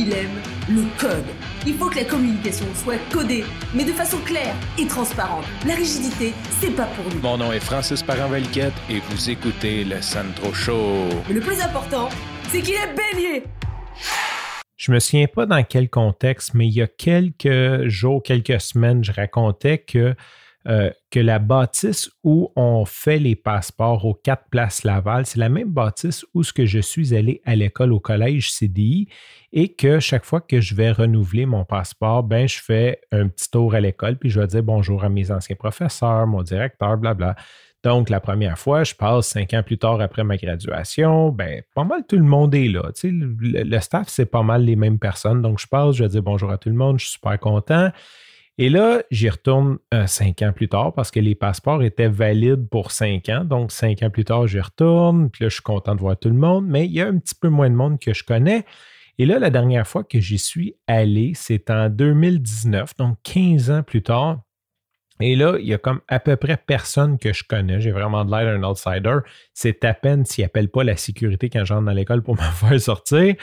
il aime le code. Il faut que la communication soit codée, mais de façon claire et transparente. La rigidité, c'est pas pour nous. Mon nom est Francis parent et vous écoutez le Sandro Show. Mais le plus important, c'est qu'il est bélier. Je me souviens pas dans quel contexte, mais il y a quelques jours, quelques semaines, je racontais que euh, que la bâtisse où on fait les passeports aux quatre places Laval, c'est la même bâtisse où je suis allé à l'école au collège CDI et que chaque fois que je vais renouveler mon passeport, ben je fais un petit tour à l'école puis je vais dire bonjour à mes anciens professeurs, mon directeur, blabla. Donc, la première fois, je passe cinq ans plus tard après ma graduation, ben, pas mal tout le monde est là. le, le, staff, c'est pas mal les mêmes personnes. Donc, je passe, je vais dire bonjour à tout le monde, je suis super content. Et là, j'y retourne euh, cinq ans plus tard parce que les passeports étaient valides pour cinq ans. Donc, cinq ans plus tard, j'y retourne. Puis là, je suis content de voir tout le monde, mais il y a un petit peu moins de monde que je connais. Et là, la dernière fois que j'y suis allé, c'est en 2019, donc 15 ans plus tard. Et là, il y a comme à peu près personne que je connais. J'ai vraiment de l'air d'un outsider. C'est à peine s'ils n'appellent pas la sécurité quand j'entre dans l'école pour me faire sortir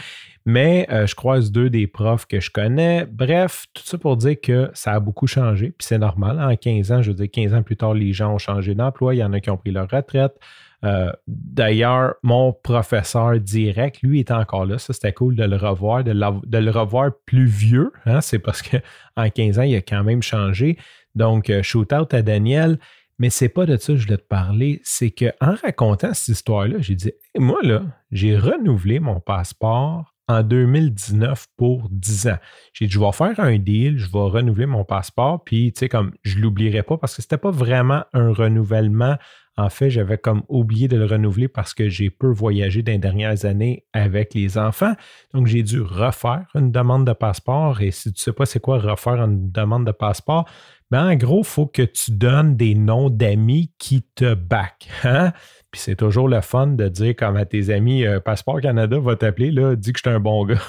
mais euh, je croise deux des profs que je connais. Bref, tout ça pour dire que ça a beaucoup changé, puis c'est normal. En 15 ans, je veux dire, 15 ans plus tard, les gens ont changé d'emploi, il y en a qui ont pris leur retraite. Euh, d'ailleurs, mon professeur direct, lui, était encore là. Ça, c'était cool de le revoir, de, le revoir plus vieux. Hein. C'est parce qu'en 15 ans, il a quand même changé. Donc, euh, shoot out à Daniel. Mais c'est pas de ça que je voulais te parler. C'est qu'en racontant cette histoire-là, j'ai dit moi, là, j'ai renouvelé mon passeport en 2019 pour 10 ans. J'ai dit, je vais faire un deal, je vais renouveler mon passeport, puis, tu sais, comme, je l'oublierai pas parce que c'était pas vraiment un renouvellement. En fait, j'avais comme oublié de le renouveler parce que j'ai peu voyagé dans les dernières années avec les enfants. Donc, j'ai dû refaire une demande de passeport. Et si tu sais pas c'est quoi refaire une demande de passeport, ben, en gros, il faut que tu donnes des noms d'amis qui te back. Hein? Puis c'est toujours le fun de dire comme à tes amis, euh, Passeport Canada va t'appeler, là, dis que je suis un bon gars.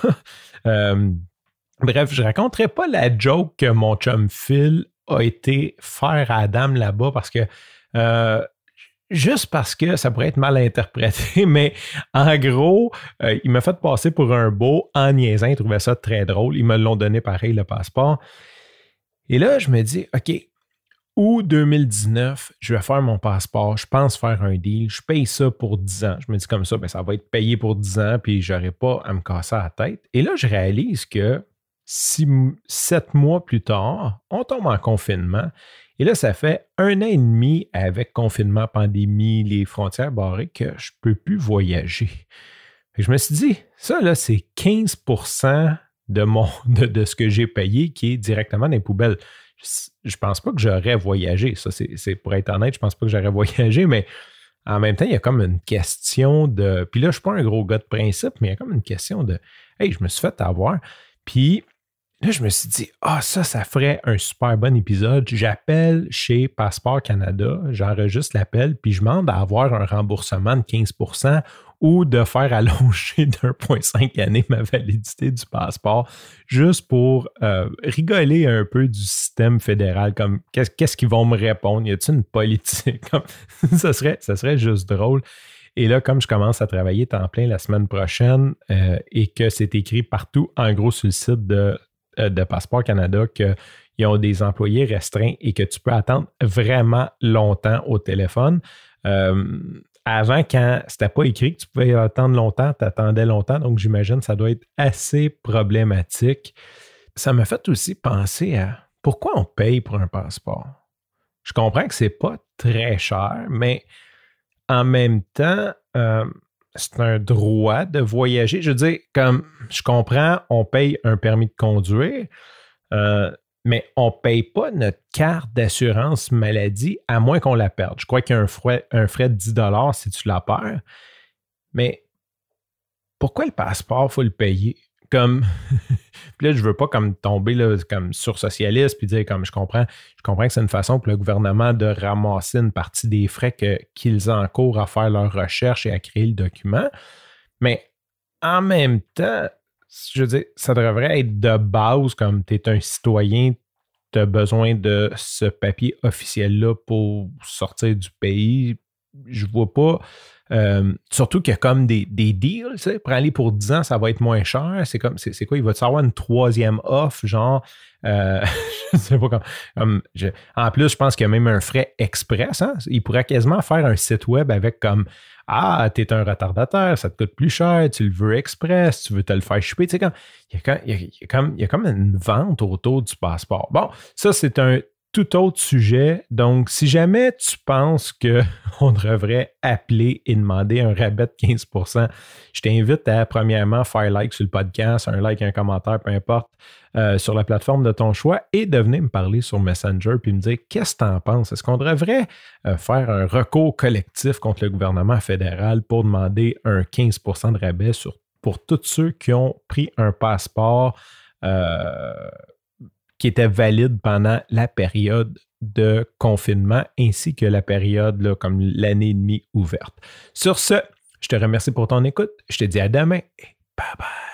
Euh, bref, je raconterai pas la joke que mon chum Phil a été faire à Adam là-bas parce que euh, juste parce que ça pourrait être mal interprété, mais en gros, il m'a fait passer pour un beau en niaisant. Il trouvait ça très drôle. Ils me l'ont donné pareil, le passeport. Et là, je me dis, OK, ou 2019, je vais faire mon passeport, je pense faire un deal, je paye ça pour 10 ans. Je me dis comme ça, ben, ça va être payé pour 10 ans, puis je n'aurai pas à me casser la tête. Et là, je réalise que six, sept mois plus tard, on tombe en confinement. Et là, ça fait un an et demi avec confinement, pandémie, les frontières barrées, que je ne peux plus voyager. Et je me suis dit, ça, là, c'est 15 de, mon, de, ce que j'ai payé qui est directement dans les poubelles je pense pas que j'aurais voyagé. Ça, c'est pour être honnête, je pense pas que j'aurais voyagé, mais en même temps, il y a comme une question de. Puis là, je suis pas un gros gars de principe, mais il y a comme une question de Hey, je me suis fait avoir. Puis là, je me suis dit, ah, ça, ça ferait un super bon épisode. J'appelle chez Passeport Canada, j'enregistre l'appel, puis je demande à avoir un remboursement de 15% ou de faire allonger d'1,5 année ma validité du passeport, juste pour euh, rigoler un peu du système fédéral, comme qu'est-ce qu'ils vont me répondre? Y a-t-il une politique? ça, serait, ça serait juste drôle. Et là, comme je commence à travailler temps plein la semaine prochaine euh, et que c'est écrit partout, en gros, sur le site de, de Passeport Canada, qu'ils ont des employés restreints et que tu peux attendre vraiment longtemps au téléphone. Avant, quand c'était pas écrit que tu pouvais attendre longtemps, tu attendais longtemps. Donc, j'imagine que ça doit être assez problématique. Ça m'a fait aussi penser à pourquoi on paye pour un passeport? Je comprends que c'est pas très cher, mais en même temps, euh, c'est un droit de voyager. Je veux dire, comme je comprends, on paye un permis de conduire. Euh, mais on ne paye pas notre carte d'assurance maladie à moins qu'on la perde. Je crois qu'il y a un frais, un frais de 10 si tu la perds. Mais pourquoi le passeport, il faut le payer? Comme, puis là, je veux pas comme tomber là, comme sur socialiste puis dire comme je comprends, je comprends que c'est une façon pour le gouvernement de ramasser une partie des frais qu'ils encourent à faire leur recherche et à créer le document. Mais en même temps, je ça devrait être de base, comme tu es un citoyen, tu as besoin de ce papier officiel-là pour sortir du pays. Je vois pas Euh, surtout qu'il y a comme des, deals, tu sais, pour aller pour 10 ans, ça va être moins cher. C'est comme, c'est quoi, il va te avoir une troisième offre, genre, euh, je sais pas comme, en plus, je pense qu'il y a même un frais express. Hein? Il pourrait quasiment faire un site web avec comme Ah, tu es un retardateur, ça te coûte plus cher, tu le veux express, tu veux te le faire choper. Il, comme, il y a comme une vente autour du passeport. Bon, ça, c'est un tout autre sujet. Donc, si jamais tu penses qu'on devrait appeler et demander un rabais de 15 je t'invite à, premièrement, faire like sur le podcast, un like, un commentaire, peu importe, euh, sur la plateforme de ton choix et de venir me parler sur Messenger puis me dire qu'est-ce que tu en penses? Est-ce qu'on devrait euh, faire un recours collectif contre le gouvernement fédéral pour demander un 15 de rabais sur, pour tous ceux qui ont pris un passeport? Euh, qui était valide pendant la période de confinement ainsi que la période là, comme l'année et demie ouverte. Sur ce, je te remercie pour ton écoute. Je te dis à demain et bye bye.